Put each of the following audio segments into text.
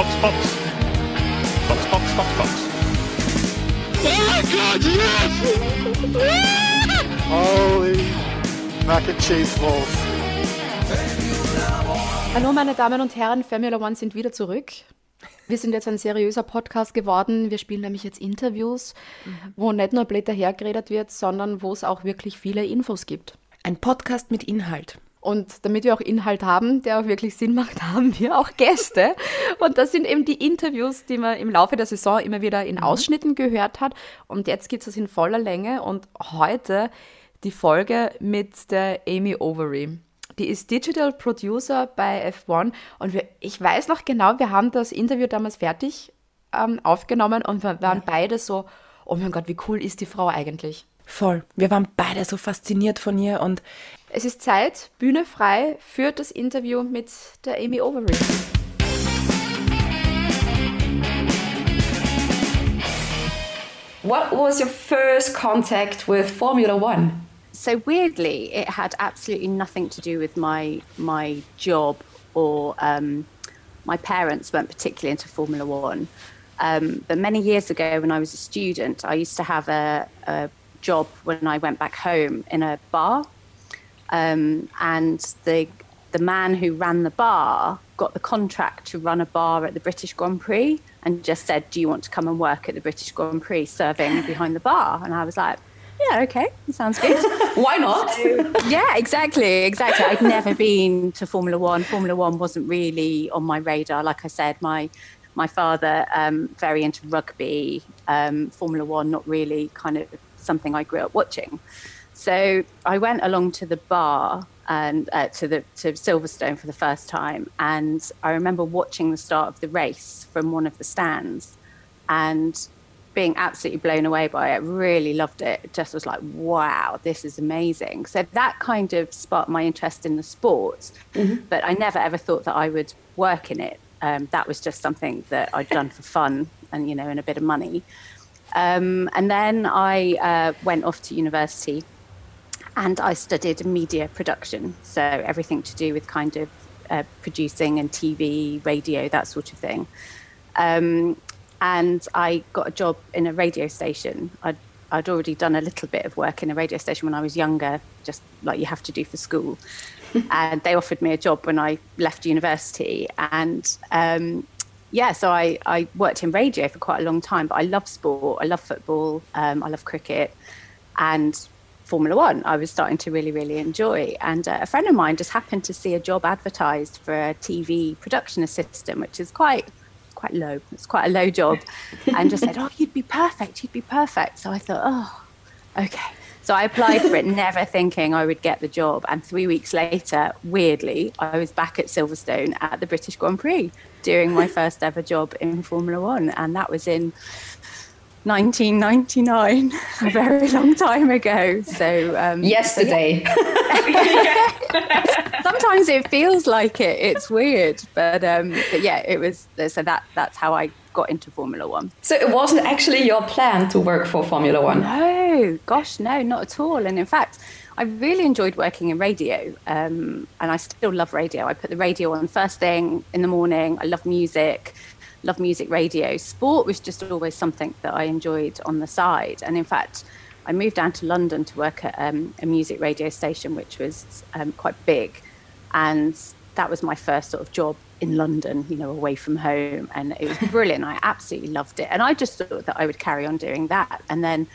Fox, Fox. Fox, Fox, Fox, Fox. Oh my god, yes! Holy mac and cheese balls. Hallo meine Damen und Herren, Formula One sind wieder zurück. Wir sind jetzt ein seriöser Podcast geworden. Wir spielen nämlich jetzt Interviews, wo nicht nur Blätter hergeredet wird, sondern wo es auch wirklich viele Infos gibt. Ein Podcast mit Inhalt. Und damit wir auch Inhalt haben, der auch wirklich Sinn macht, haben wir auch Gäste. Und das sind eben die Interviews, die man im Laufe der Saison immer wieder in Ausschnitten gehört hat. Und jetzt gibt es das in voller Länge. Und heute die Folge mit der Amy Overy. Die ist Digital Producer bei F1 und wir, ich weiß noch genau, wir haben das Interview damals fertig ähm, aufgenommen und wir waren beide so, oh mein Gott, wie cool ist die Frau eigentlich? Voll. Wir waren beide so fasziniert von ihr und Es ist Zeit, Bühne frei für das Interview mit der Amy Overy. What was your first contact with Formula One? so weirdly, it had absolutely nothing to do with my my job or um, my parents weren't particularly into Formula One. Um, but many years ago, when I was a student, I used to have a, a job when I went back home in a bar, um, and the the man who ran the bar got the contract to run a bar at the British Grand Prix and just said, "Do you want to come and work at the British Grand Prix, serving behind the bar?" And I was like, "Yeah, okay, sounds good." Why not? yeah, exactly, exactly. I'd never been to Formula One. Formula One wasn't really on my radar. Like I said, my my father um, very into rugby. Um, Formula One, not really kind of something I grew up watching. So I went along to the bar and uh, to the to Silverstone for the first time, and I remember watching the start of the race from one of the stands, and being absolutely blown away by it. Really loved it. it. Just was like, wow, this is amazing. So that kind of sparked my interest in the sport, but I never ever thought that I would work in it. Um, that was just something that I'd done for fun and you know, and a bit of money. Um, and then I uh, went off to university and I studied media production, so everything to do with kind of uh, producing and TV, radio, that sort of thing. Um, and I got a job in a radio station. I'd, I'd already done a little bit of work in a radio station when I was younger, just like you have to do for school. and they offered me a job when I left university. And um, yeah, so I, I worked in radio for quite a long time, but I love sport, I love football, um, I love cricket. And Formula One, I was starting to really, really enjoy. And uh, a friend of mine just happened to see a job advertised for a TV production assistant, which is quite quite low. It's quite a low job, and just said, "Oh, you'd be perfect. You'd be perfect." So I thought, "Oh, okay." So I applied for it, never thinking I would get the job. And three weeks later, weirdly, I was back at Silverstone at the British Grand Prix doing my first ever job in Formula One, and that was in 1999, a very long time ago. So um, Yesterday. sometimes it feels like it. It's weird, but um, but yeah, it was. So that that's how I got into Formula One. So it wasn't actually your plan to work for Formula One. No, gosh, no, not at all. And in fact, I really enjoyed working in radio, um, and I still love radio. I put the radio on first thing in the morning. I love music, love music radio. Sport was just always something that I enjoyed on the side. And in fact, I moved down to London to work at um, a music radio station, which was um, quite big, and that was my first sort of job in London, you know, away from home, and it was brilliant. I absolutely loved it, and I just thought that I would carry on doing that. And then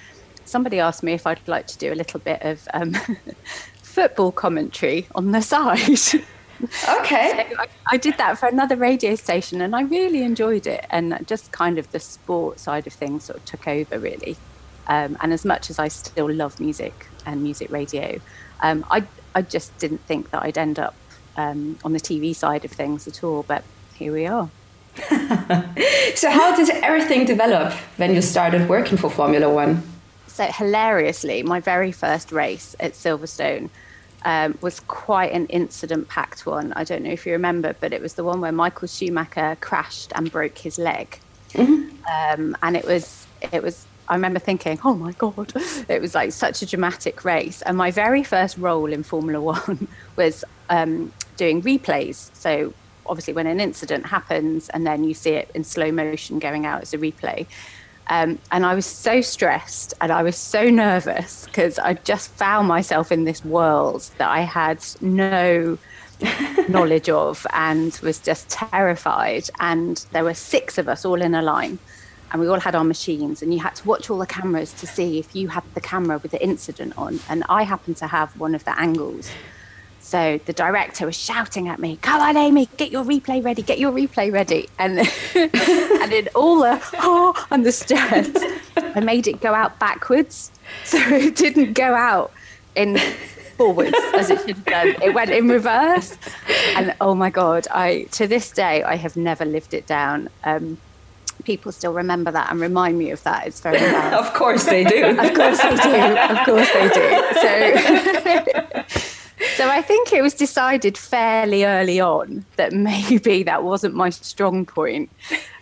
somebody asked me if I'd like to do a little bit of um, football commentary on the side. Okay. I, I did that for another radio station, and I really enjoyed it. And just kind of the sport side of things sort of took over, really. Um, and as much as I still love music and music radio, um, I I just didn't think that I'd end up um, on the TV side of things at all. But here we are. So how did everything develop when you started working for Formula One? So hilariously, my very first race at Silverstone um, was quite an incident-packed one. I don't know if you remember, but it was the one where Michael Schumacher crashed and broke his leg, um, and it was it was. I remember thinking, "Oh my god!" It was like such a dramatic race. And my very first role in Formula One was um, doing replays. So obviously when an incident happens and then you see it in slow motion going out as a replay. Um, and I was so stressed and I was so nervous because I just found myself in this world that I had no knowledge of and was just terrified. And there were six of us all in a line and we all had our machines and you had to watch all the cameras to see if you had the camera with the incident on. And I happened to have one of the angles. So the director was shouting at me, "Come on, Amy, get your replay ready, get your replay ready!" And and in all the oh and the stress, I made it go out backwards, so it didn't go out in forwards as it should have done. It went in reverse, and oh my god, I to this day I have never lived it down. Um, people still remember that and remind me of that. It's very of course they do. of course they do. Of course they do. So. So I think it was decided fairly early on that maybe that wasn't my strong point.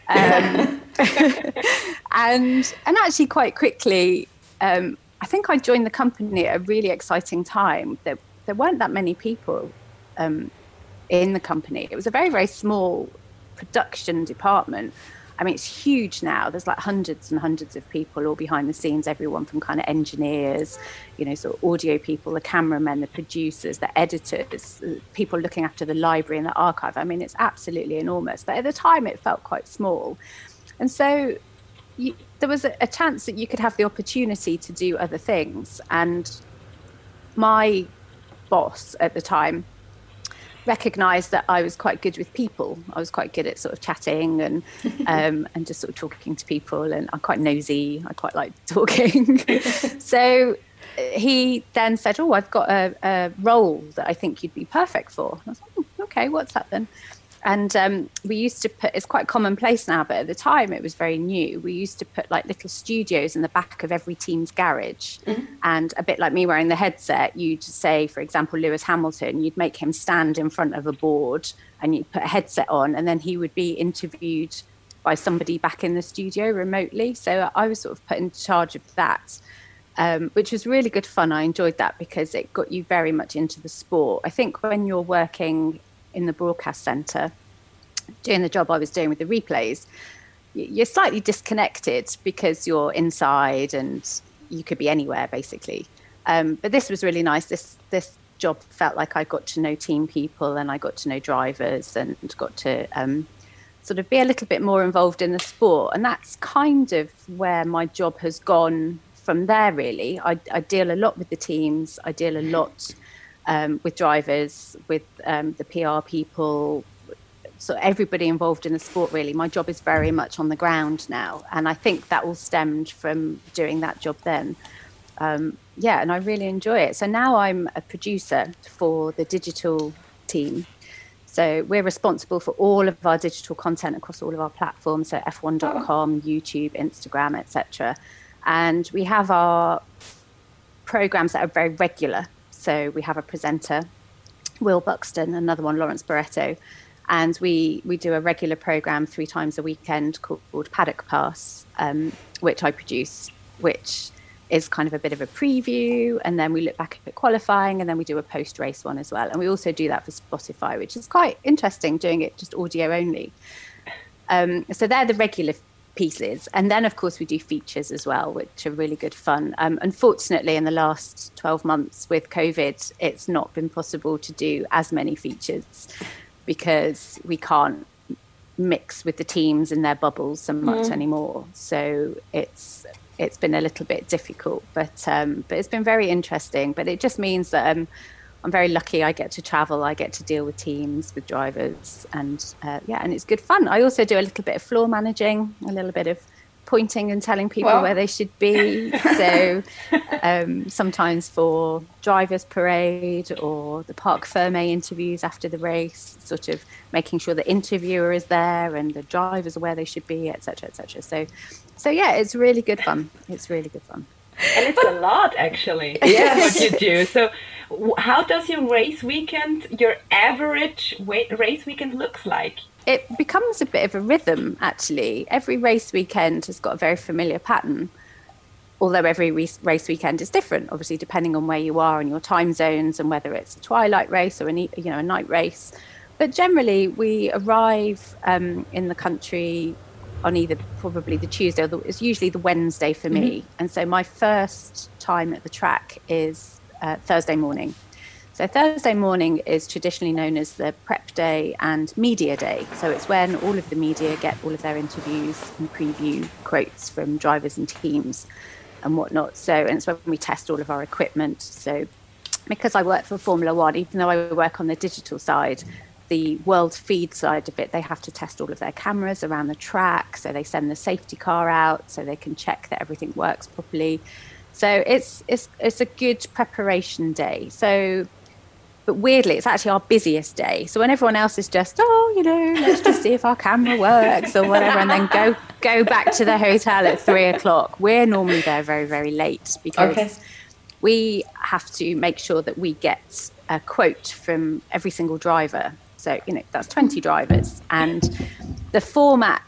Um, and and actually quite quickly, um, I think I joined the company at a really exciting time. There, there weren't that many people um, in the company. It was a very, very small production department. I mean, it's huge now. There's like hundreds and hundreds of people all behind the scenes, everyone from kind of engineers, you know, sort of audio people, the cameramen, the producers, the editors, uh, people looking after the library and the archive. I mean, it's absolutely enormous. But at the time, it felt quite small. And so you, there was a, a chance that you could have the opportunity to do other things. And my boss at the time, recognized that I was quite good with people. I was quite good at sort of chatting and um, and just sort of talking to people. And I'm quite nosy. I quite like talking. so uh, he then said, "Oh, I've got a, a, role that I think you'd be perfect for." I was like, oh, "Okay, what's that then?" And um, we used to put, it's quite commonplace now, but at the time it was very new. We used to put like little studios in the back of every team's garage. Mm-hmm. And a bit like me wearing the headset, you'd say, for example, Lewis Hamilton, you'd make him stand in front of a board and you'd put a headset on, and then he would be interviewed by somebody back in the studio remotely. So I was sort of put in charge of that. Um, which was really good fun. I enjoyed that because it got you very much into the sport. I think when you're working in the broadcast centre, doing the job I was doing with the replays, you're slightly disconnected because you're inside and you could be anywhere basically. Um, but this was really nice. This this job felt like I got to know team people and I got to know drivers and got to um, sort of be a little bit more involved in the sport. And that's kind of where my job has gone from there. Really, I, I deal a lot with the teams. I deal a lot um, with drivers, with um, the PR people, so everybody involved in the sport really. My job is very much on the ground now, and I think that all stemmed from doing that job then. Um, yeah, and I really enjoy it. So now I'm a producer for the digital team. So we're responsible for all of our digital content across all of our platforms, so f1.com, YouTube, Instagram, etc. And we have our programs that are very regular. So we have a presenter, Will Buxton, another one, Lawrence Barretto, and we we do a regular program three times a weekend called Paddock Pass, um, which I produce, which is kind of a bit of a preview, and then we look back at qualifying, and then we do a post race one as well, and we also do that for Spotify, which is quite interesting, doing it just audio only. Um, so they're the regular pieces. And then, of course, we do features as well, which are really good fun. Um, unfortunately, in the last 12 months with COVID, it's not been possible to do as many features because we can't mix with the teams in their bubbles so much mm. anymore. So it's it's been a little bit difficult, but um, but it's been very interesting. But it just means that um, I'm very lucky. I get to travel. I get to deal with teams, with drivers, and uh, yeah, and it's good fun. I also do a little bit of floor managing, a little bit of pointing and telling people well. where they should be. so um, sometimes for drivers' parade or the Parc Fermé interviews after the race, sort of making sure the interviewer is there and the drivers are where they should be, etc., etc. So, so yeah, it's really good fun. It's really good fun. And it's a lot, actually. Yeah, what you do. So, how does your race weekend, your average race weekend, looks like? It becomes a bit of a rhythm, actually. Every race weekend has got a very familiar pattern, although every race weekend is different, obviously, depending on where you are and your time zones and whether it's a twilight race or a, you know, a night race. but generally, we arrive um, in the country on either probably the Tuesday or the, it's usually the Wednesday for me. Mm-hmm. And so my first time at the track is uh, Thursday morning. So Thursday morning is traditionally known as the prep day and media day. So it's when all of the media get all of their interviews and preview quotes from drivers and teams and whatnot. So and it's when we test all of our equipment. So because I work for Formula One, even though I work on the digital side, the world feed side of it, they have to test all of their cameras around the track. So they send the safety car out so they can check that everything works properly. So it's it's it's a good preparation day. So but weirdly it's actually our busiest day. So when everyone else is just, oh, you know, let's just see if our camera works or whatever, and then go go back to the hotel at three o'clock, we're normally there very, very late because okay. we have to make sure that we get a quote from every single driver so, you know, that's 20 drivers. And the format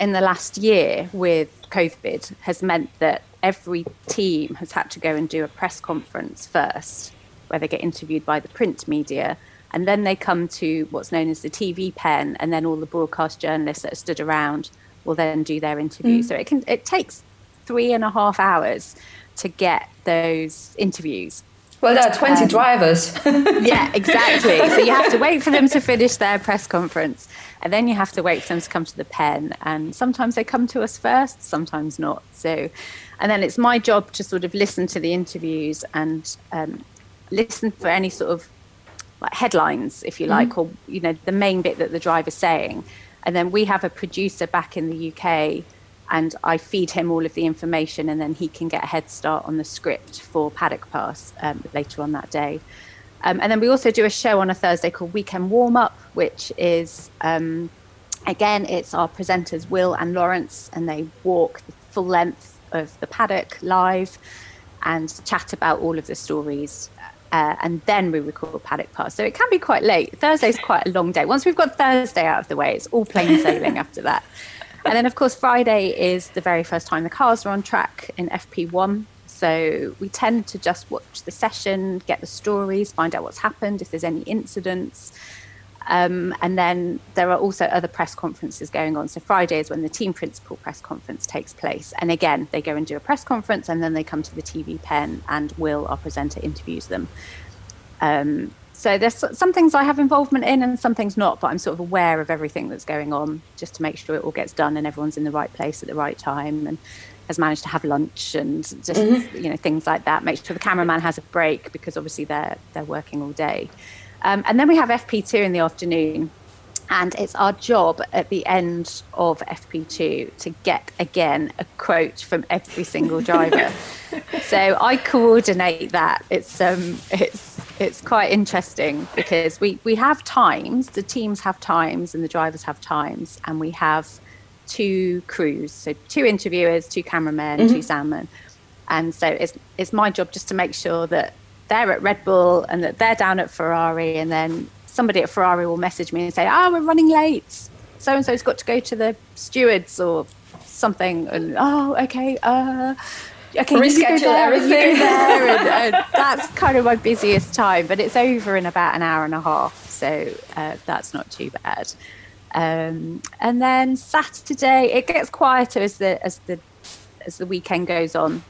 in the last year with COVID has meant that every team has had to go and do a press conference first, where they get interviewed by the print media. And then they come to what's known as the TV pen, and then all the broadcast journalists that are stood around will then do their interview. Mm. So it can it takes three and a half hours to get those interviews. Well, there are 20 um, drivers. yeah, exactly. So you have to wait for them to finish their press conference, and then you have to wait for them to come to the pen. And sometimes they come to us first, sometimes not. So, and then it's my job to sort of listen to the interviews and um, listen for any sort of like headlines, if you like, mm-hmm. or you know the main bit that the driver's saying. And then we have a producer back in the UK and I feed him all of the information, and then he can get a head start on the script for Paddock Pass um, later on that day. Um, and then we also do a show on a Thursday called Weekend Warm Up, which is um, again, it's our presenters Will and Lawrence, and they walk the full length of the paddock live and chat about all of the stories. Uh, and then we record Paddock Pass. So it can be quite late. Thursday's quite a long day. Once we've got Thursday out of the way, it's all plain sailing after that and then, of course, Friday is the very first time the cars are on track in FP1. So we tend to just watch the session, get the stories, find out what's happened, if there's any incidents. Um, and then there are also other press conferences going on. So Friday is when the team principal press conference takes place. And again, they go and do a press conference and then they come to the TV pen and Will, our presenter, interviews them. Um, so there's some things I have involvement in and some things not, but I'm sort of aware of everything that's going on just to make sure it all gets done and everyone's in the right place at the right time and has managed to have lunch and just mm-hmm. you know things like that. Make sure the cameraman has a break because obviously they're they're working all day. Um, and then we have FP2 in the afternoon, and it's our job at the end of FP2 to get again a quote from every single driver. so I coordinate that. It's um it's it's quite interesting because we, we have times, the teams have times and the drivers have times, and we have two crews, so two interviewers, two cameramen, mm-hmm. two soundmen. And so it's, it's my job just to make sure that they're at Red Bull and that they're down at Ferrari, and then somebody at Ferrari will message me and say, Oh, we're running late. So and so's got to go to the stewards or something. And oh, okay. Uh, okay, reschedule there, everything. And, and that's kind of my busiest time, but it's over in about an hour and a half, so uh, that's not too bad. Um, and then Saturday, it gets quieter as the as the as the weekend goes on.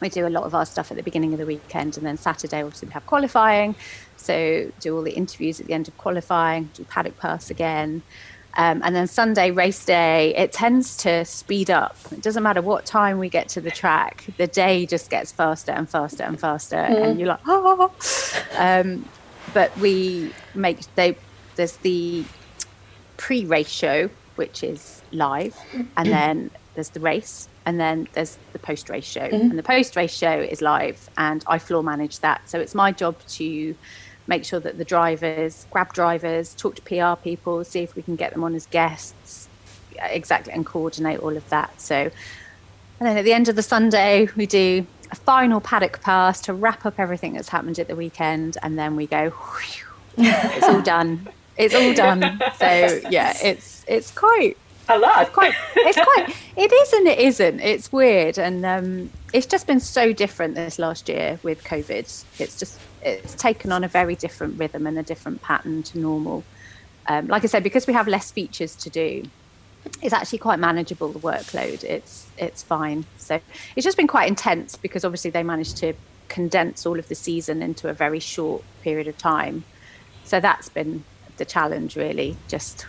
We do a lot of our stuff at the beginning of the weekend, and then Saturday, obviously, we have qualifying. So do all the interviews at the end of qualifying, do paddock pass again. Um, and then Sunday race day, it tends to speed up. It doesn't matter what time we get to the track, the day just gets faster and faster and faster, mm. and you're like, oh. Um, but we make they there's the pre-race show, which is live, and then there's the race, and then there's the post-race show, mm-hmm. and the post-race show is live, and I floor manage that. So it's my job to make sure that the drivers, grab drivers, talk to PR people, see if we can get them on as guests, exactly, and coordinate all of that. So, and then at the end of the Sunday, we do a final paddock pass to wrap up everything that's happened at the weekend, and then we go, it's all done. It's all done. So yeah, it's it's quite a lot. It's quite, it's quite, it is and it isn't. It's weird. And um, it's just been so different this last year with COVID. It's just, it's taken on a very different rhythm and a different pattern to normal. um, like I said, because we have less features to do, it's actually quite manageable the workload. It's it's fine. So it's just been quite intense because obviously they managed to condense all of the season into a very short period of time. So that's been the challenge, really. Just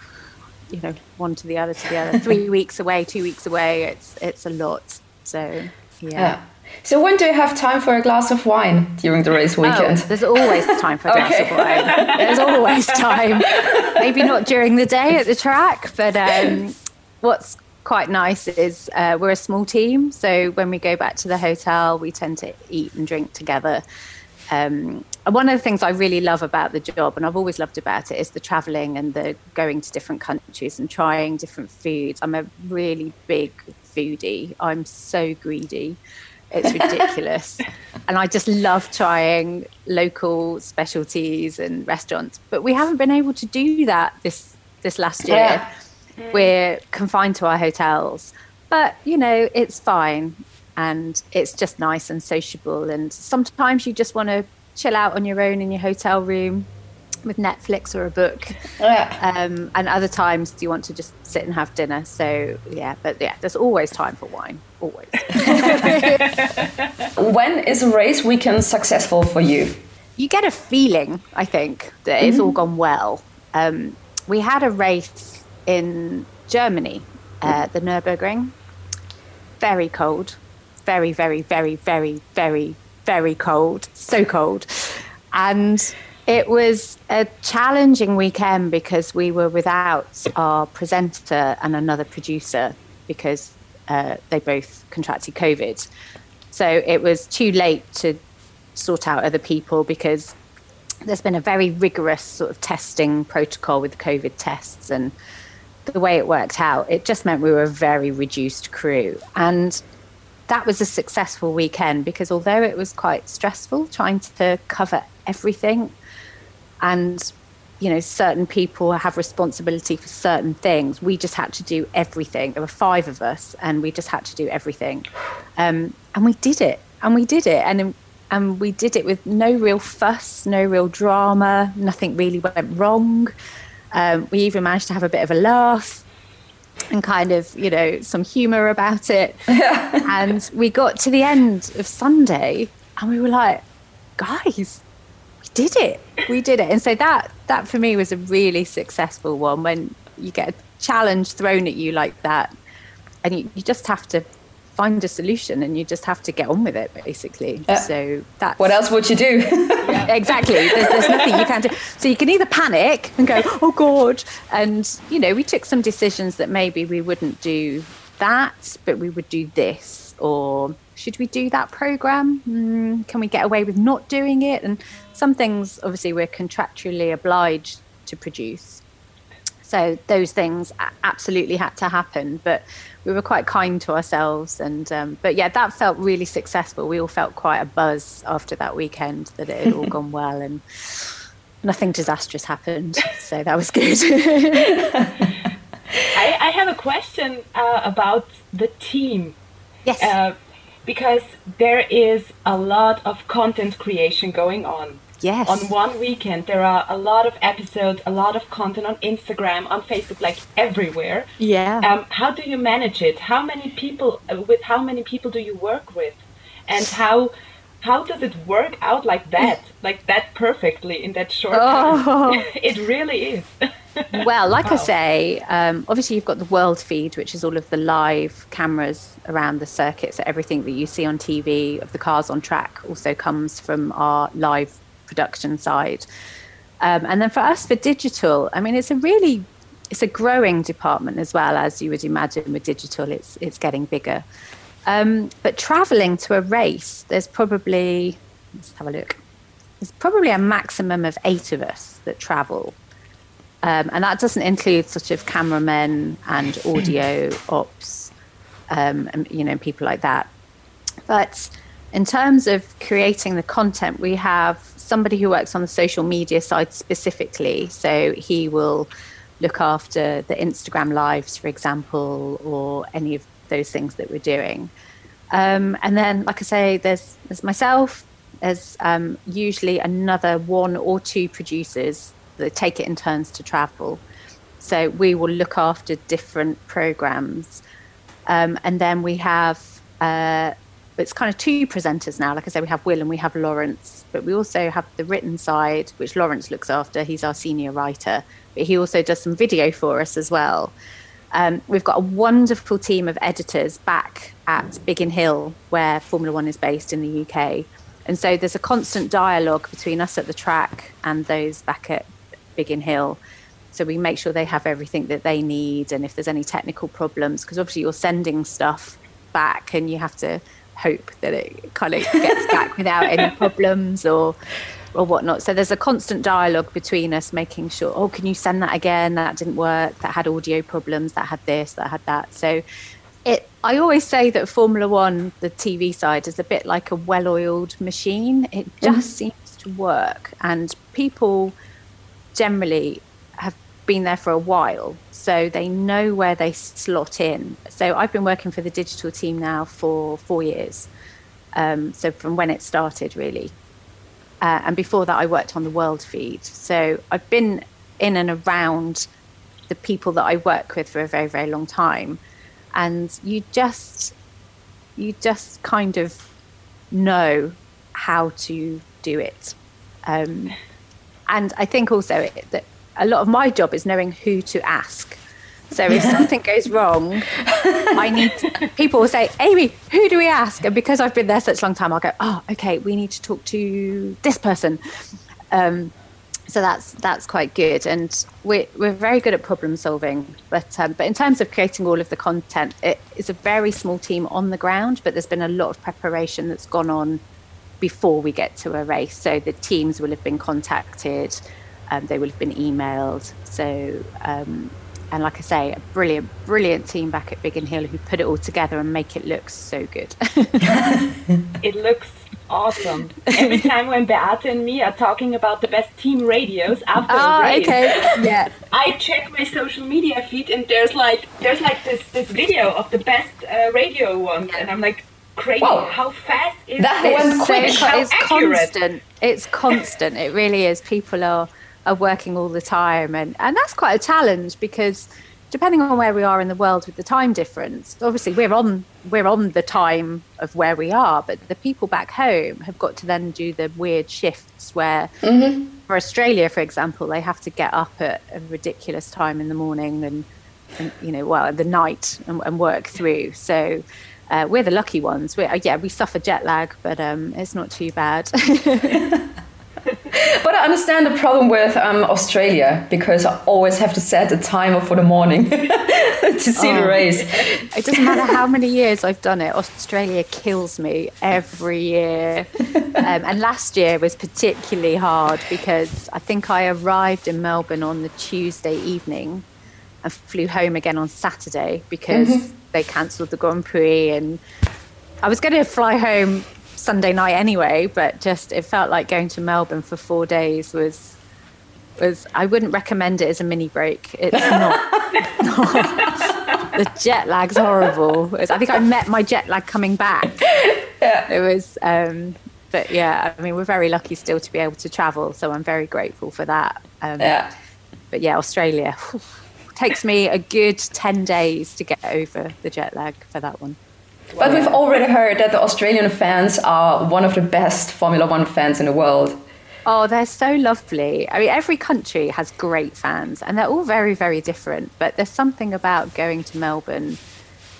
you know, one to the other to the other. Three weeks away, two weeks away. It's it's a lot. So yeah. Yeah. So when do you have time for a glass of wine during the race Oh, weekend? there's always time for a glass of wine. There's always time. Maybe not during the day at the track, but um, what's quite nice is uh, we're a small team. So when we go back to the hotel, we tend to eat and drink together. Um, and one of the things I really love about the job, and I've always loved about it, is the traveling and the going to different countries and trying different foods. I'm a really big foodie. I'm so greedy. It's ridiculous. and I just love trying local specialties and restaurants. But we haven't been able to do that this this last year. Yeah. We're confined to our hotels. But, you know, it's fine. And it's just nice and sociable. And sometimes you just want to chill out on your own in your hotel room with Netflix or a book. Yeah. Um, and other times do you want to just sit and have dinner. So, yeah, but yeah, there's always time for wine. Always. When is a race weekend successful for you? you get a feeling, I think, that it's all gone well. Um, we had a race in Germany, uh, the Nürburgring. Very cold, very, very, very, very, very, very cold. So cold, and it was a challenging weekend because we were without our presenter and another producer because uh, they both contracted COVID. So it was too late to sort out other people because there's been a very rigorous sort of testing protocol with COVID tests and the way it worked out, it just meant we were a very reduced crew. And that was a successful weekend because although it was quite stressful trying to cover everything and you know certain people have responsibility for certain things. We just had to do everything. There were five of us and we just had to do everything. Um, and we did it. And we did it. And and we did it with no real fuss no real drama. Nothing really went wrong. Um, we even managed to have a bit of a laugh and kind of you know some humor about it. And we got to the end of sunday and we were like guys did it we did it and so that that for me was a really successful one when you get a challenge thrown at you like that and you, you just have to find a solution and you just have to get on with it basically Yeah. so that's What else would you do? exactly. There's, there's nothing you can do. So you can either panic and go, "Oh God," and you know, we took some decisions that maybe we wouldn't do that, but we would do this, or should we do that program? Mm, can we get away with not doing it? And some things, obviously, we're contractually obliged to produce. So those things absolutely had to happen, but we were quite kind to ourselves. And um, but yeah, that felt really successful. We all felt quite a buzz after that weekend that it had all gone well and nothing disastrous happened. So that was good. I, I have a question uh, about the team. yes. Uh, because there is a lot of content creation going on. Yes. On one weekend, there are a lot of episodes, a lot of content on Instagram, on Facebook, like everywhere. yeah. Um, how do you manage it? How many people uh, with how many people do you work with, and how how does it work out like that, like that perfectly in that short Oh. time? it really is. well, like I say, um, obviously you've got the world feed, which is all of the live cameras around the circuit. So everything that you see on TV of the cars on track also comes from our live production side. Um, and then for us, for digital, I mean, it's a really it's a growing department as well as you would imagine with digital. It's it's getting bigger. Um, but traveling to a race, there's probably let's have a look. There's probably a maximum of eight of us that travel. Um, and that doesn't include sort of cameramen and audio ops, um, and, you know, people like that. But in terms of creating the content, we have somebody who works on the social media side specifically. So he will look after the Instagram lives, for example, or any of those things that we're doing. Um, and then, like I say, there's there's myself. There's um, usually another one or two producers that take it in turns to travel. So we will look after different programs. Um, and then we have, uh, it's kind of two presenters now. Like I said, we have Will and we have Lawrence, but we also have the written side, which Lawrence looks after. He's our senior writer, but he also does some video for us as well. Um, we've got a wonderful team of editors back at Biggin Hill, where Formula One is based in the UK. And so there's a constant dialogue between us at the track and those back at Biggin Hill. So we make sure they have everything that they need, and if there's any technical problems, because obviously you're sending stuff back, and you have to hope that it kind of gets back without any problems or or whatnot. So there's a constant dialogue between us, making sure, oh, can you send that again? That didn't work. That had audio problems. That had this. That had that. So it. I always say that Formula One, the TV side, is a bit like a well-oiled machine. It just mm-hmm. seems to work, and people generally been there for a while, so they know where they slot in. So I've been working for the digital team now for four years. Um, so from when it started, really. Uh, and before that, I worked on the World Feed. So I've been in and around the people that I work with for a very, very long time, and you just, you just kind of know how to do it. Um, and I think also it, that a lot of my job is knowing who to ask. So if something goes wrong, I need to, people will say, Amy, who do we ask? And because I've been there such a long time, I'll go, oh, okay, we need to talk to this person. Um, so that's that's quite good, and we're we're very good at problem solving. But um, but in terms of creating all of the content, it is a very small team on the ground, but there's been a lot of preparation that's gone on before we get to a race. So the teams will have been contacted, um, they will have been emailed. So um, and like I say, a brilliant, brilliant team back at Biggin Hill who put it all together and make it look so good. It looks awesome. Every time when Beate and me are talking about the best team radios after Ah, a race, okay. Yeah. I check my social media feed and there's like there's like this this video of the best uh, radio ones, and I'm like, crazy! Wow. How fast is That this? went so quick. co- it's accurate. constant. It's constant. It really is. People are are working all the time, and and that's quite a challenge because depending on where we are in the world with the time difference, obviously we're on we're on the time of where we are, but the people back home have got to then do the weird shifts where. For Australia, for example, they have to get up at a ridiculous time in the morning and, and you know, well, the night and, and work through. So uh, we're the lucky ones. We're, uh, yeah, we suffer jet lag, but um, it's not too bad. But I understand the problem with um, Australia because I always have to set a timer for the morning to see the race. it doesn't matter how many years I've done it. Australia kills me every year. Um, and last year was particularly hard because I think I arrived in Melbourne on the Tuesday evening and flew home again on Saturday because they cancelled the Grand Prix. And I was going to fly home Sunday night anyway, but just it felt like going to Melbourne for four days was. Was I wouldn't recommend it as a mini break. It's not the jet lag's horrible. It's- I think I met my jet lag coming back. Yeah. It was, um, but yeah, I mean, we're very lucky still to be able to travel, so I'm very grateful for that. Um, Yeah. But yeah, Australia takes me a good 10 days to get over the jet lag for that one. But we've already heard that the Australian fans are one of the best Formula One fans in the world. Oh, they're so lovely. I mean, every country has great fans, and they're all very, very different. But there's something about going to Melbourne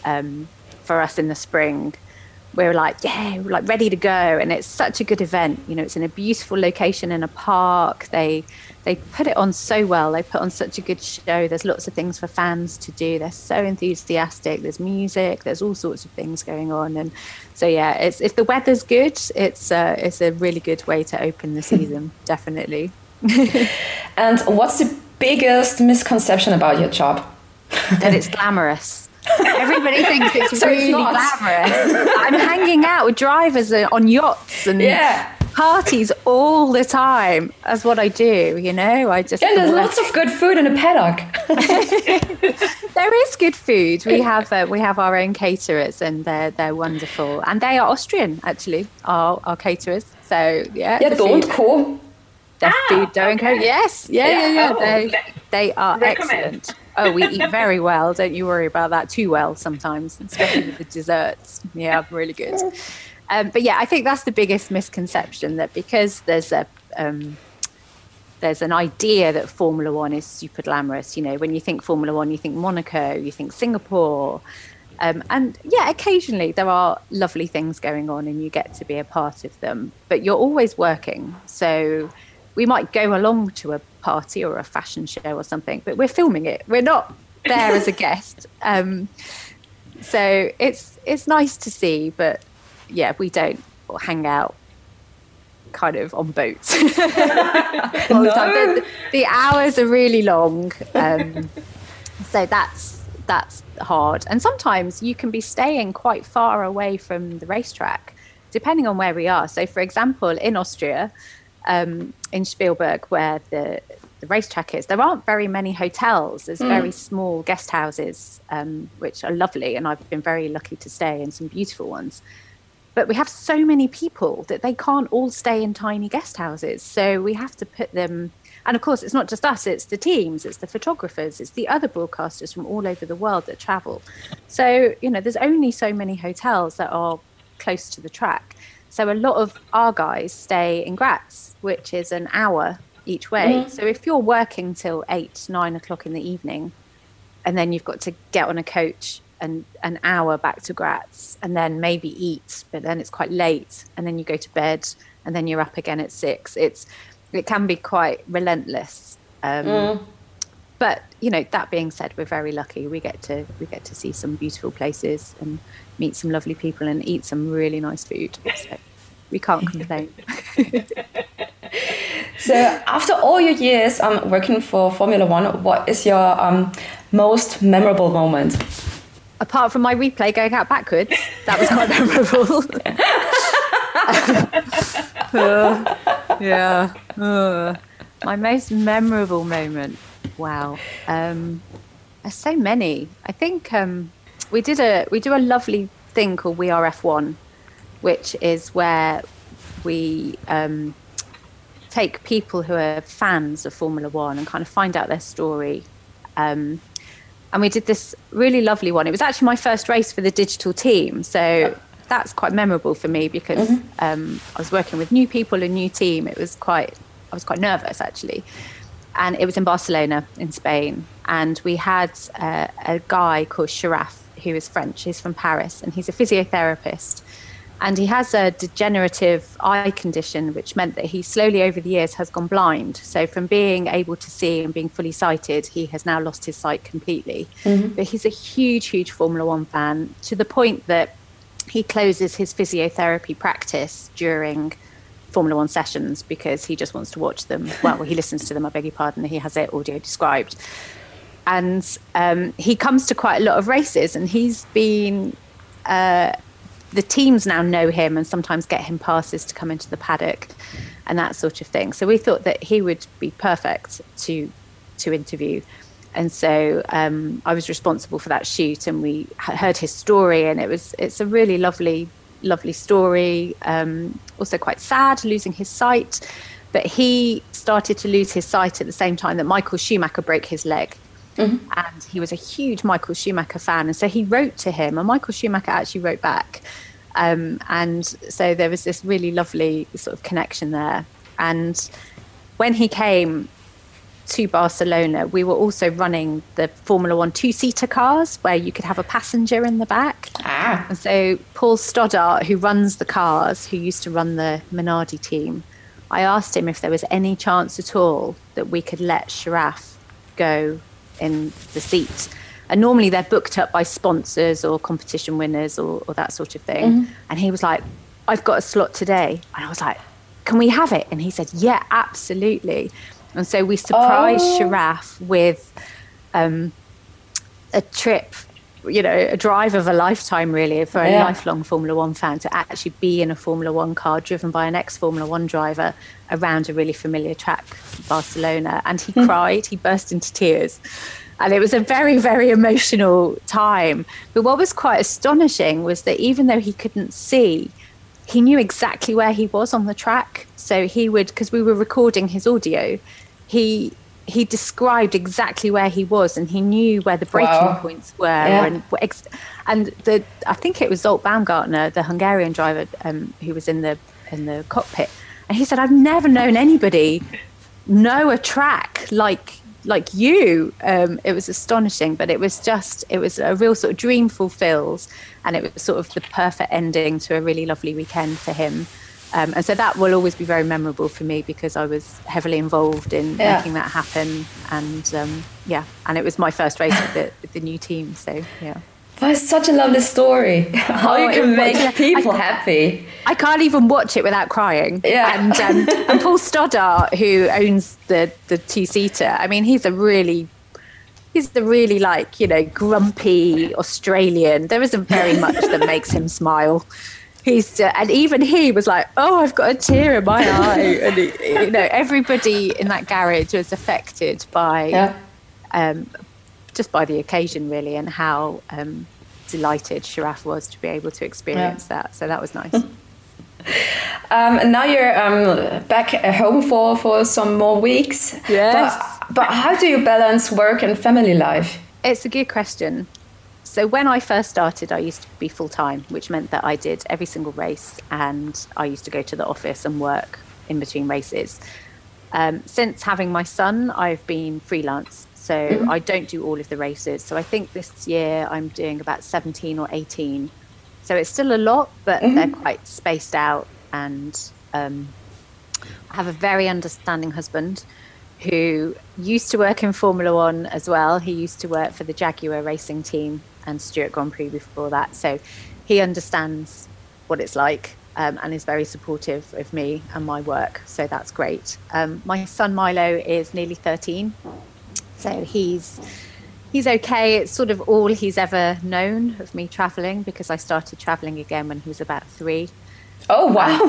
um, for us in the spring. We're like, yeah, we're like ready to go, and it's such a good event. You know, it's in a beautiful location in a park. They they put it on so well. They put on such a good show. There's lots of things for fans to do. They're so enthusiastic. There's music. There's all sorts of things going on, and so yeah, it's if the weather's good, it's uh, it's a really good way to open the season. definitely. And what's the biggest misconception about your job? that it's glamorous. Everybody thinks it's So really not. glamorous. I'm hanging out with drivers on yachts and Yeah. Parties all the time. That's what I do, you know. I just And there's work- lots of good food in a paddock. there is good food. We have uh, we have our own caterers, and they're they're wonderful, and they are Austrian actually. Our our caterers. So yeah, Yeah, don't. Their Ah, food and okay. Yes, yeah, yeah, Yeah. yeah. Oh, they, they are recommend. excellent. Oh, we eat very well. Don't you worry about that too well sometimes, especially with the desserts. Yeah, really good. Um, but yeah, I think that's the biggest misconception that because there's a um, there's an idea that Formula One is super glamorous. You know, when you think Formula One, you think Monaco, you think Singapore. Um, and yeah, occasionally there are lovely things going on and you get to be a part of them, but you're always working. So we might go along to a party or a fashion show or something, but we're filming it. We're not there as a guest. Um, so it's it's nice to see, but yeah, we don't hang out kind of on boats. all the. The, hours are really long, um, so that's that's hard. And sometimes you can be staying quite far away from the racetrack, depending on where we are. So, for example, in Austria, um, in Spielberg, where the the racetrack is, there aren't very many hotels. There's very small guest houses, um, which are lovely, and I've been very lucky to stay in some beautiful ones but we have so many people that they can't all stay in tiny guest houses. So we have to put them, and of course, it's not just us, it's the teams, it's the photographers, it's the other broadcasters from all over the world that travel. So, you know, there's only so many hotels that are close to the track. So a lot of our guys stay in Graz, which is an hour each way. Mm-hmm. So if you're working till eight, nine o'clock in the evening, and then you've got to get on a coach and an hour back to Graz and then maybe eat, but then it's quite late and then you go to bed and then you're up again at six. It's it can be quite relentless. Um, But you know, that being said, we're very lucky. We get to we get to see some beautiful places and meet some lovely people and eat some really nice food. So we can't complain. So after all your years um, working for Formula One, what is your um, most memorable moment? Apart from my replay going out backwards, that was quite memorable. Uh, yeah. Uh, my most memorable moment. Wow. Um, there's so many. I think um, we did a we do a lovely thing called We Are F1, which is where we um, take people who are fans of Formula One and kind of find out their story. Um, and we did this really lovely one. It was actually my first race for the digital team, so that's quite memorable for me because um, I was working with new people, a new team. It was quite, I was quite nervous actually, and it was in Barcelona in Spain, and we had uh, a guy called Sharaf who is French. He's from Paris, and he's a physiotherapist. And he has a degenerative eye condition, which meant that he slowly over the years has gone blind. So, from being able to see and being fully sighted, he has now lost his sight completely. But he's a huge, huge Formula One fan to the point that he closes his physiotherapy practice during Formula One sessions because he just wants to watch them. Well, he listens to them, I beg your pardon. He has it audio described. And um, he comes to quite a lot of races, and he's been the teams now know him and sometimes get him passes to come into the paddock and that sort of thing. So we thought that he would be perfect to to interview. And so um, I was responsible for that shoot, and we heard his story, and it was it's a really lovely, lovely story. Um, also quite sad, losing his sight, but he started to lose his sight at the same time that Michael Schumacher broke his leg and he was a huge Michael Schumacher fan, and so he wrote to him, and Michael Schumacher actually wrote back, um, and so there was this really lovely sort of connection there. And when he came to Barcelona, we were also running the Formula One two-seater cars where you could have a passenger in the back. Ah, And so Paul Stoddart, who runs the cars, who used to run the Minardi team, I asked him if there was any chance at all that we could let Sharaf go in the seat. And normally they're booked up by sponsors or competition winners or, or that sort of thing. And he was like, I've got a slot today. And I was like, can we have it? And he said, yeah, absolutely. And so we surprised Sharaf with um, a trip, you know, a drive of a lifetime, really, for a Yeah. lifelong Formula One fan to actually be in a Formula One car driven by an ex Formula One driver around a really familiar track, Barcelona. And he hmm. cried, he burst into tears. And it was a very, very emotional time. But what was quite astonishing was that even though he couldn't see, he knew exactly where he was on the track. So he would, because we were recording his audio, he he described exactly where he was and he knew where the braking Wow. points were Yeah. and ex- and the I think it was Zsolt Baumgartner, the Hungarian driver um, who was in the in the cockpit, and he said, "I've never known anybody know a track like like you." Um, it was astonishing, but it was just it was a real sort of dream fulfilled, and it was sort of the perfect ending to a really lovely weekend for him. Um, and so that will always be very memorable for me because I was heavily involved in Yeah. making that happen, and um, yeah, and it was my first race with the, with the new team. So yeah. That is such a lovely story. How you can make yeah, people I- happy. I can't even watch it without crying. Yeah. And um, and Paul Stoddart, who owns the the two seater, I mean, he's a really he's the really like you know grumpy Australian. There isn't very much that makes him smile. He's uh, and even he was like, oh, I've got a tear in my eye, and he, you know, everybody in that garage was affected by Yeah. um, just by the occasion, really, and how um, delighted Sharaf was to be able to experience that. So that was nice. Um, and now you're um, back at home for, for some more weeks. Yes. But, but how do you balance work and family life? It's a good question. So when I first started, I used to be full time, which meant that I did every single race, and I used to go to the office and work in between races. Um, since having my son, I've been freelance, so I don't do all of the races. So I think this year I'm doing about 17 or 18. So it's still a lot, but they're quite spaced out. And um, I have a very understanding husband who used to work in Formula One as well. He used to work for the Jaguar racing team and Stewart Grand Prix before that. So he understands what it's like um, and is very supportive of me and my work. So that's great. Um, my son Milo is nearly 13. So he's he's okay. It's sort of all he's ever known of me traveling because I started traveling again when he was about three. Oh, wow.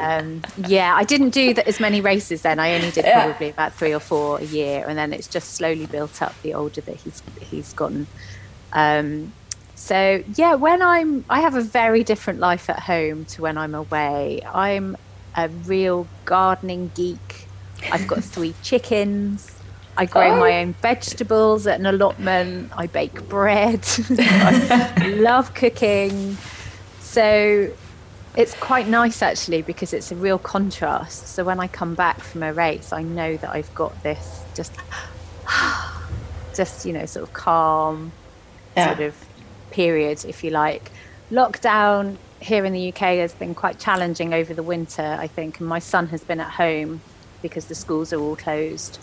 Um, yeah, I didn't do that as many races then. I only did Yeah. probably about three or four a year, and then it's just slowly built up the older that he's he's gotten. Um, so yeah, when I'm, I have a very different life at home to when I'm away. I'm a real gardening geek. I've got three chickens. I grow Oh. my own vegetables at an allotment. I bake bread. I love cooking. So it's quite nice actually because it's a real contrast. So when I come back from a race, I know that I've got this just, just you know, sort of calm Yeah. sort of period, if you like. Lockdown here in the UK has been quite challenging over the winter, I think, and my son has been at home because the schools are all closed.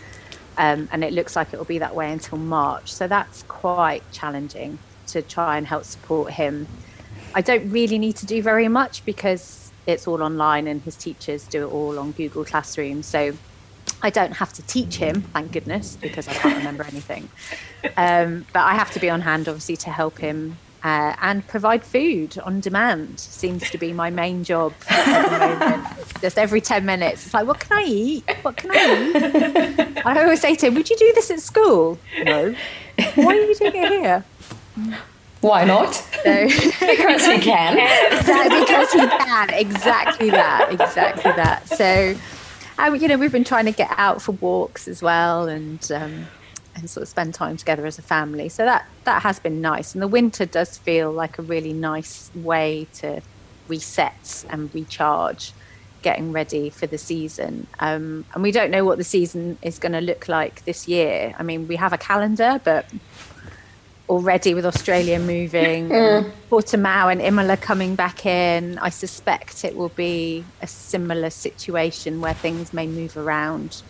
Um, and it looks like it will be that way until March. So that's quite challenging to try and help support him. I don't really need to do very much because it's all online and his teachers do it all on Google Classroom. So I don't have to teach him, thank goodness, because I can't remember anything. Um, but I have to be on hand, obviously, to help him uh, and provide food on demand. Seems to be my main job at the moment. Just every 10 minutes, it's like, what can I eat? What can I eat? I always say to him, would you do this at school? No. Why are you doing it here? Why not? So, because we can. Exactly, because he can. Exactly that. Exactly that. So, um, you know, we've been trying to get out for walks as well, and um, and sort of spend time together as a family. So that that has been nice. And the winter does feel like a really nice way to reset and recharge, getting ready for the season. Um, and we don't know what the season is going to look like this year. I mean, we have a calendar, but already with Australia moving, Portimao and Imola coming back in, I suspect it will be a similar situation where things may move around.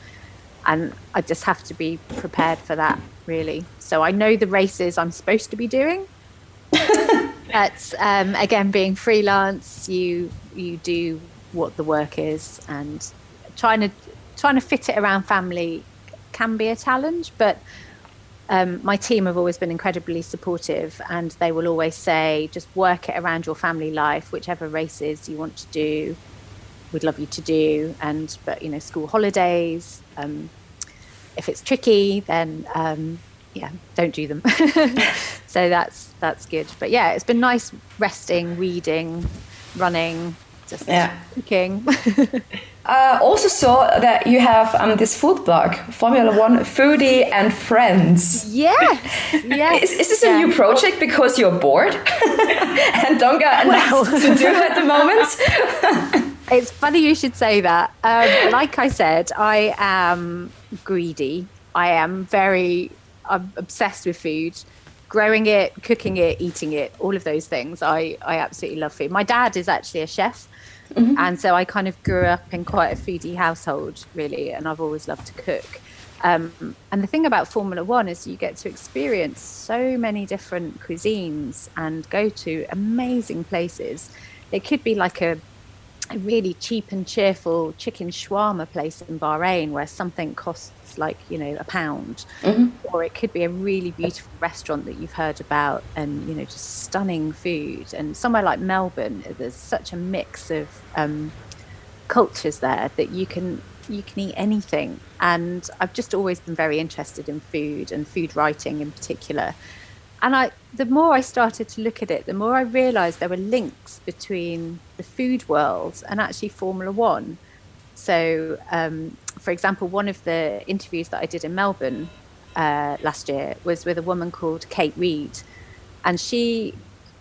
And I just have to be prepared for that, really. So I know the races I'm supposed to be doing. but um, again, being freelance, you you do what the work is, and trying to trying to fit it around family can be a challenge. But um, my team have always been incredibly supportive and they will always say just work it around your family life whichever races you want to do we'd love you to do and but you know school holidays um, if it's tricky then um, yeah don't do them so that's that's good but yeah it's been nice resting reading running just Yeah. cooking. Uh, also saw that you have um, this food blog, Formula One Foodie and Friends. yes, yes. Is, is this a yeah. new project because you're bored and don't got enough Well. to do at the moment? It's funny you should say that. Um, like I said, I am greedy. I am very I'm obsessed with food. Growing it, cooking it, eating it, all of those things. I, I absolutely love food. My dad is actually a chef. And so I kind of grew up in quite a foodie household, really, and I've always loved to cook. Um, and the thing about Formula One is you get to experience so many different cuisines and go to amazing places. It could be like a a really cheap and cheerful chicken shawarma place in Bahrain where something costs like you know a pound, or it could be a really beautiful restaurant that you've heard about and you know just stunning food. And somewhere like Melbourne, there's such a mix of um, cultures there that you can you can eat anything. And I've just always been very interested in food and food writing in particular. And I, the more I started to look at it, the more I realised there were links between the food world and actually Formula One. So, um, for example, one of the interviews that I did in Melbourne uh, last year was with a woman called Kate Reid, and she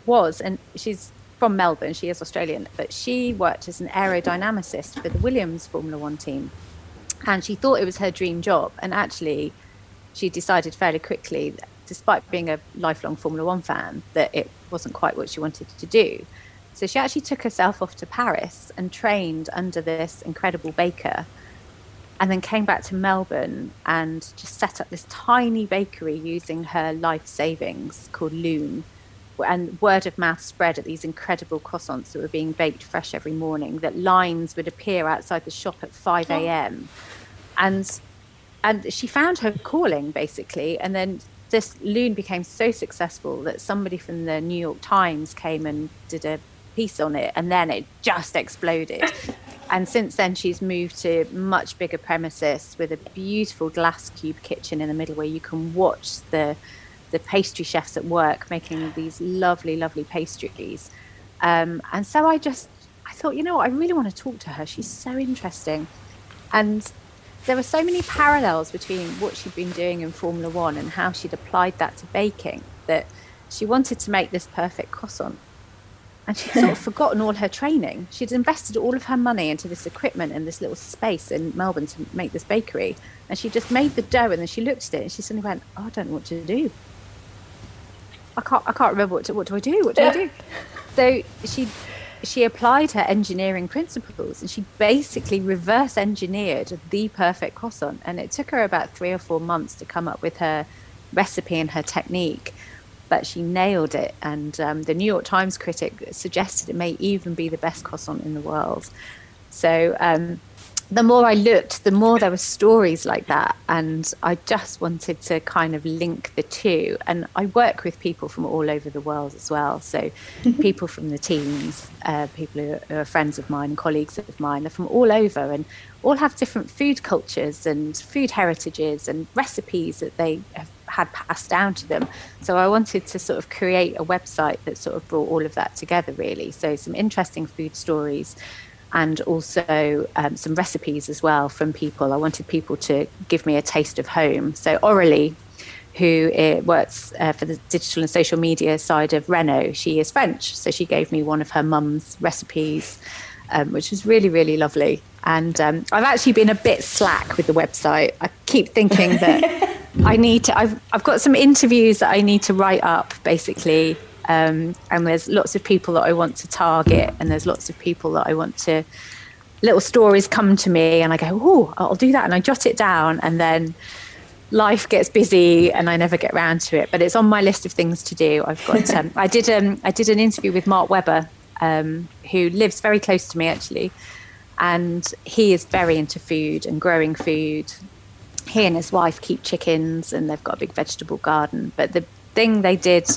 was, and she's from Melbourne. She is Australian, but she worked as an aerodynamicist for the Williams Formula One team, and she thought it was her dream job. And actually, she decided fairly quickly, despite being a lifelong Formula One fan, that it wasn't quite what she wanted to do. So she actually took herself off to Paris and trained under this incredible baker, and then came back to Melbourne and just set up this tiny bakery using her life savings called Lune. And word of mouth spread at these incredible croissants that were being baked fresh every morning. That lines would appear outside the shop at 5 a.m. Oh. And and she found her calling basically and then this Lune became so successful that somebody from the new york times came and did a piece on it and then it just exploded. And since then she's moved to much bigger premises with a beautiful glass cube kitchen in the middle where you can watch the the pastry chefs at work making these lovely lovely pastries. Um, and so i just i thought you know what? I really want to talk to her. She's so interesting. And there were so many parallels between what she'd been doing in Formula One and how she'd applied that to baking that she wanted to make this perfect croissant. And she'd sort of forgotten all her training. She'd invested all of her money into this equipment and this little space in Melbourne to make this bakery. And she just made the dough and then she looked at it and she suddenly went, oh, I don't know what to do. I can't, I can't remember what, to, what do I do? What do I do? So she she applied her engineering principles and she basically reverse engineered the perfect croissant. And it took her about three or four months to come up with her recipe and her technique but she nailed it. And um, the new york times critic suggested it may even be the best croissant in the world. So um, the more I looked, the more there were stories like that. And I just wanted to kind of link the two. And I work with people from all over the world as well. So people from the teams, uh, people who are friends of mine, colleagues of mine, they're from all over and all have different food cultures and food heritages and recipes that they have had passed down to them. So I wanted to sort of create a website that sort of brought all of that together, really. So some interesting food stories and also um, some recipes as well from people. I wanted people to give me a taste of home. So Aurélie, who uh, works uh, for the digital and social media side of Renault, she is French, so she gave me one of her mum's recipes, um, which was really really lovely. And um, I've actually been a bit slack with the website. I keep thinking that I need to. I've I've got some interviews that I need to write up basically um, and there's lots of people that I want to target, and there's lots of people that I want to. Little stories come to me, and I go, "Oh, I'll do that," and I jot it down, and then life gets busy, and I never get around to it. But it's on my list of things to do. I've got. Um, I did. Um, I did an interview with Mark Webber, um, who lives very close to me, actually, and he is very into food and growing food. He and his wife keep chickens, and they've got a big vegetable garden. But the thing they did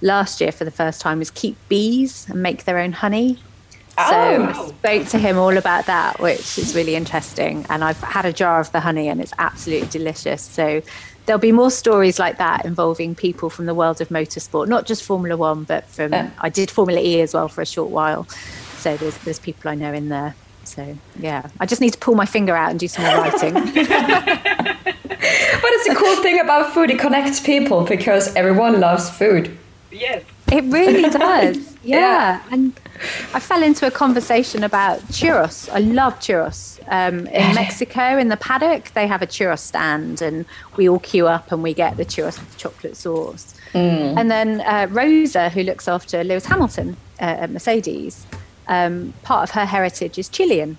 last year for the first time was keep bees and make their own honey. So I oh. spoke to him all about that, which is really interesting. And I've had a jar of the honey and it's absolutely delicious. So there'll be more stories like that involving people from the world of motorsport, not just Formula One, but from I did Formula E as well for a short while. so there's there's people I know in there. So yeah, I just need to pull my finger out and do some more writing. But it's a cool thing about food. It connects people because everyone loves food. Yes. It really does. Yeah. And I fell into a conversation about churros. I love churros. Um, in Mexico, in the paddock, they have a churros stand, and we all queue up and we get the churros with chocolate sauce. And then uh, Rosa, who looks after Lewis Hamilton uh, at Mercedes, um, part of her heritage is Chilean.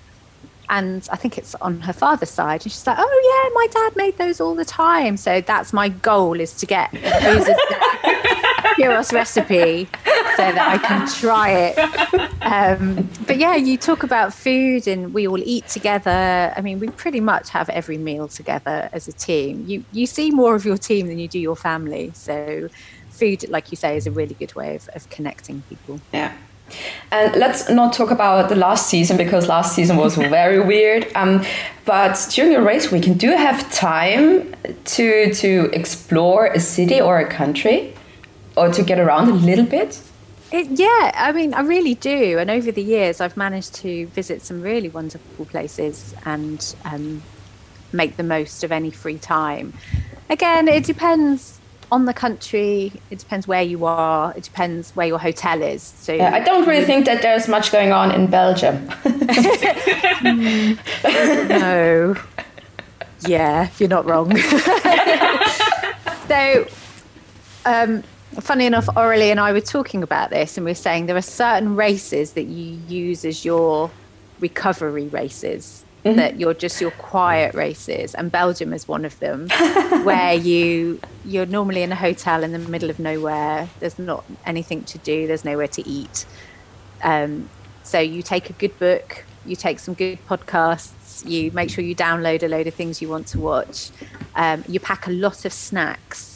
And I think it's on her father's side. And she's like, oh, yeah, my dad made those all the time. So that's my goal is to get churros recipe so that I can try it. Um, but yeah, you talk about food and we all eat together. I mean, we pretty much have every meal together as a team. You you see more of your team than you do your family. So food, like you say, is a really good way of, of connecting people. Yeah. And let's not talk about the last season because last season was very weird. Um, but during a race weekend, do you have time to to explore a city or a country, or to get around a little bit? It, yeah, I mean, I really do. And over the years, I've managed to visit some really wonderful places and um, make the most of any free time. Again, it depends on the country. It depends where you are. It depends where your hotel is. So Yeah, I don't really think that there's much going on in Belgium. no. Yeah, you're not wrong. so, um, funny enough, Aurelie and I were talking about this, and we are saying there are certain races that you use as your recovery races. That you're just your quiet races, and Belgium is one of them, where you you're normally in a hotel in the middle of nowhere. There's not anything to do. There's nowhere to eat. Um, so you take a good book, you take some good podcasts, you make sure you download a load of things you want to watch, um, you pack a lot of snacks.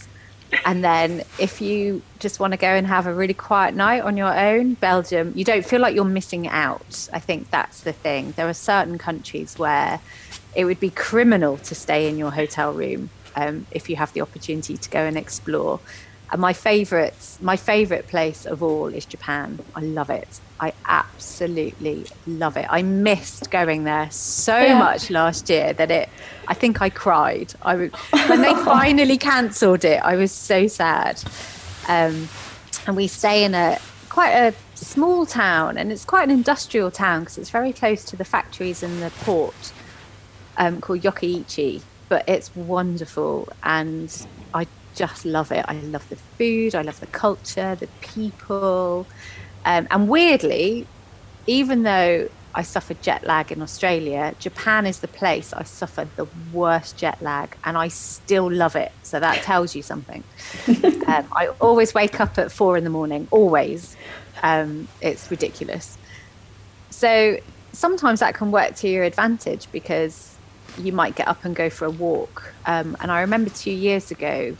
And then if you just want to go and have a really quiet night on your own, Belgium, you don't feel like you're missing out. I think that's the thing. There are certain countries where it would be criminal to stay in your hotel room um, if you have the opportunity to go and explore. And my favourites, my favourite place of all is Japan. I love it. I absolutely love it. I missed going there so Yeah. much last year that it. I think I cried. I when they finally cancelled it. I was so sad. Um, and we stay in a quite a small town, and it's quite an industrial town because it's very close to the factories and the port um, called Yokkaichi, but it's wonderful and just love it. I love the food, I love the culture, the people. Um, and weirdly, even though I suffered jet lag in Australia, Japan is the place I suffered the worst jet lag and I still love it. So that tells you something. um, I always wake up at four in the morning, always. Um, it's ridiculous. So sometimes that can work to your advantage because you might get up and go for a walk. Um, and I remember two years ago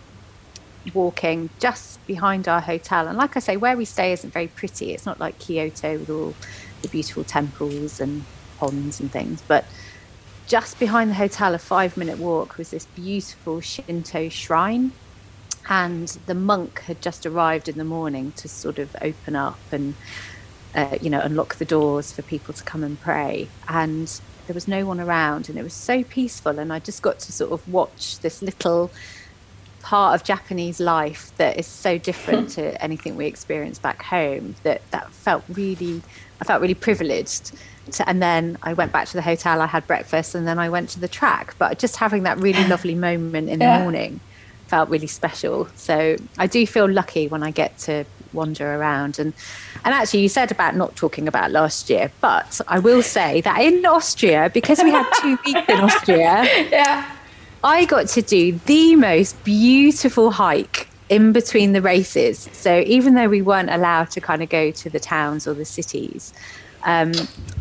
walking just behind our hotel. And like I say, where we stay isn't very pretty. It's not like Kyoto with all the beautiful temples and ponds and things. But just behind the hotel, a five minute walk, was this beautiful Shinto shrine. And the monk had just arrived in the morning to sort of open up and uh, you know, unlock the doors for people to come and pray. And there was no one around, and it was so peaceful. And I just got to sort of watch this little part of Japanese life that is so different to anything we experience back home. That that felt really, I felt really privileged. To, and then I went back to the hotel. I had breakfast, and then I went to the track. But just having that really lovely moment in Yeah. the morning felt really special. So I do feel lucky when I get to wander around and and actually you said about not talking about last year but I will say that in Austria because we had two weeks in Austria Yeah. I got to do the most beautiful hike in between the races. So even though we weren't allowed to kind of go to the towns or the cities, um,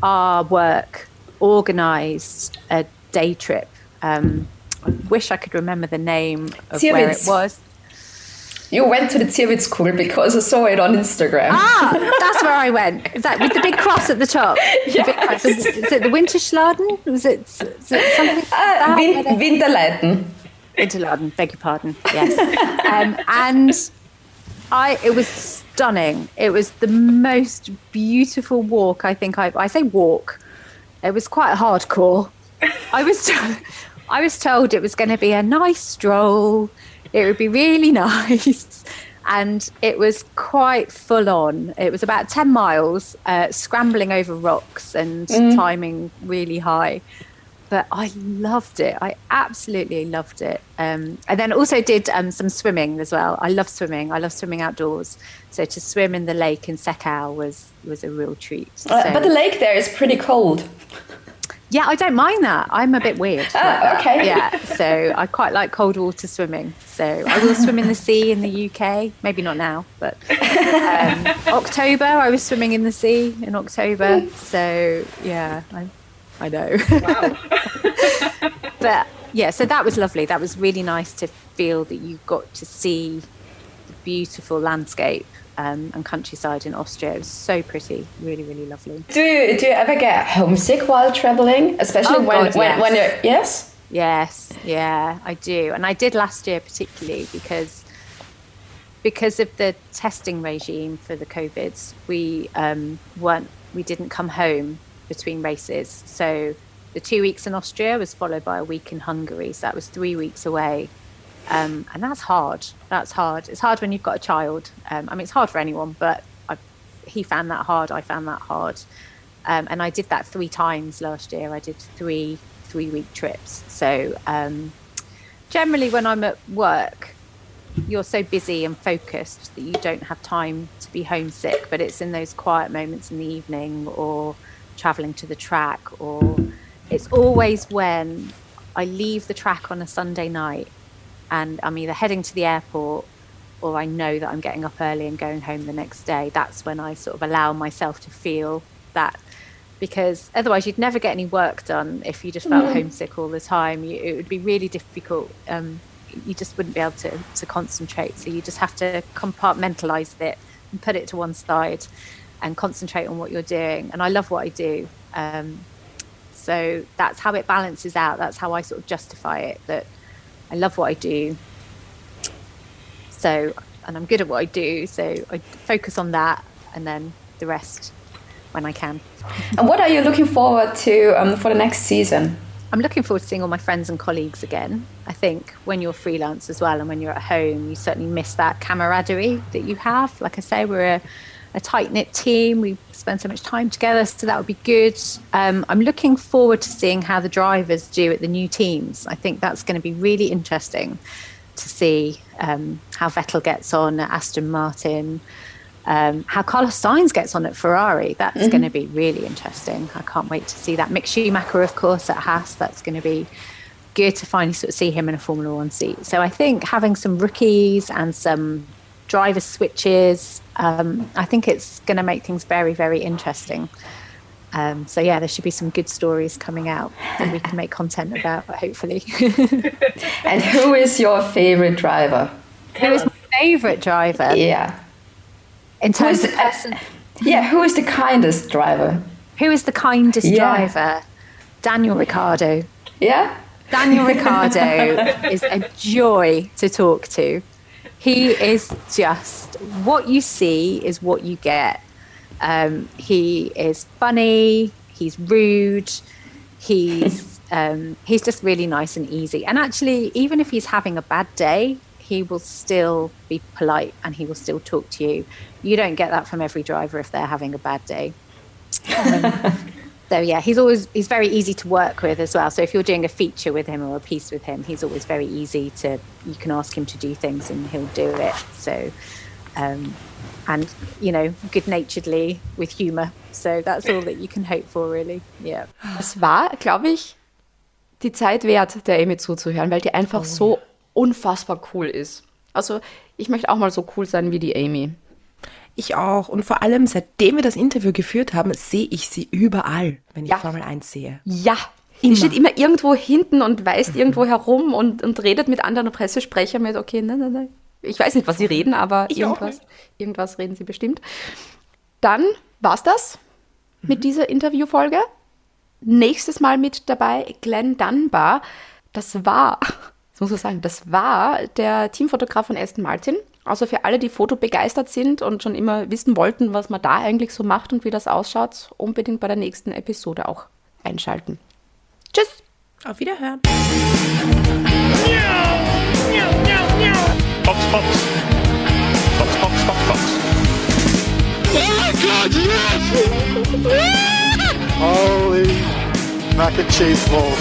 our work organised a day trip. Um, I wish I could remember the name of where it was. You went to the Zirbitzkogel because I saw it on Instagram. Ah, that's where I went. Is that with the big cross at the top? The big cross. Is it the Winterschladen? Was it, is it something? like that? Win Winterleiten. Interladen, beg your pardon. Yes. um, and I, it was stunning. It was the most beautiful walk I think I've. I say walk. It was quite hardcore. I was. I was told it was going to be a nice stroll. It would be really nice. And it was quite full on. It was about 10 miles, uh, scrambling over rocks and climbing really high. But I loved it. I absolutely loved it. Um, and then also did um, some swimming as well. I love swimming. I love swimming outdoors. So to swim in the lake in Seckau was was a real treat. Uh, So- but the lake there is pretty cold. Yeah, I don't mind that. I'm a bit weird. like Ah, okay. Yeah, so I quite like cold water swimming. So I will swim in the sea in the UK. Maybe not now, but um, October I was swimming in the sea in October. So yeah, I, I know. but yeah, so that was lovely. That was really nice to feel that you got to see the beautiful landscape um, and countryside in Austria. It was so pretty, really, really lovely. Do you do you ever get homesick while traveling, especially Oh, when God, when, when yes. you're yes? Yes, yeah, I do, and I did last year particularly because because of the testing regime for the covids, we um, weren't we didn't come home between races. So the two weeks in Austria was followed by a week in Hungary. So that was three weeks away, um, and that's hard. That's hard. It's hard when you've got a child. Um, I mean, it's hard for anyone, but I, he found that hard. I found that hard, um, and I did that three times last year. I did three three week trips. So um, generally, when I'm at work, you're so busy and focused that you don't have time to be homesick. But it's in those quiet moments in the evening or traveling to the track, or it's always when I leave the track on a Sunday night and I'm either heading to the airport or I know that I'm getting up early and going home the next day. That's when I sort of allow myself to feel that because otherwise you'd never get any work done if you just felt homesick all the time. You, it would be really difficult. Um, you just wouldn't be able to, to concentrate. So you just have to compartmentalize it and put it to one side and concentrate on what you're doing. And I love what I do. Um, so that's how it balances out. That's how I sort of justify it that I love what I do. So, and I'm good at what I do. So I focus on that and then the rest when I can. And what are you looking forward to um, for the next season? I'm looking forward to seeing all my friends and colleagues again. I think when you're freelance as well and when you're at home, you certainly miss that camaraderie that you have. Like I say, we're a, a tight knit team. We spend so much time together, so that would be good. Um, I'm looking forward to seeing how the drivers do at the new teams. I think that's going to be really interesting to see um, how Vettel gets on at Aston Martin. Um, how Carlos Sainz gets on at Ferrari, that's going to be really interesting. I can't wait to see that. Mick Schumacher, of course, at Haas, that's going to be good to finally sort of see him in a Formula One seat. So I think having some rookies and some driver switches, um, I think it's going to make things very, very interesting. Um, so yeah, there should be some good stories coming out that we can make content about, hopefully. And who is your favorite driver? Who is my favourite driver Yeah. in terms of person? Yeah, who is the kindest driver? Who is the kindest Yeah. driver? Daniel Ricciardo. Yeah? Daniel Ricciardo is a joy to talk to. He is just what you see is what you get. Um, he is funny. He's rude. He's um, he's just really nice and easy. And actually, even if he's having a bad day, he will still be polite and he will still talk to you. You don't get that from every driver if they're having a bad day. So yeah, he's always he's very easy to work with as well. So if you're doing a feature with him or a piece with him, he's always very easy to. You can ask him to do things and he'll do it. So, um, and you know, good naturedly with humour. So that's all that you can hope for, really. Yeah. Es war, glaube ich, die Zeit wert, der Amy zuzuhören, weil die einfach so unfassbar cool ist. Also, ich möchte auch mal so cool sein wie die Amy. Ich auch. Und vor allem, seitdem wir das Interview geführt haben, sehe ich sie überall, wenn ich Ja. Formel 1 sehe. Ja, die Immer. steht immer irgendwo hinten und weist irgendwo herum und, und redet mit anderen Pressesprechern mit, okay, nein, nein, nein. Ich weiß nicht, was sie reden, aber Ich irgendwas, irgendwas reden sie bestimmt. Dann war's das mit dieser Interviewfolge. Nächstes Mal mit dabei Glenn Dunbar. Das war, das muss man sagen, das war der Teamfotograf von Aston Martin Also für alle, die fotobegeistert sind und schon immer wissen wollten, was man da eigentlich so macht und wie das ausschaut, unbedingt bei der nächsten Episode auch einschalten. Tschüss! Auf Wiederhören. Fox, Fox. Fox, Fox, Fox, Fox. Holy mac and cheese balls.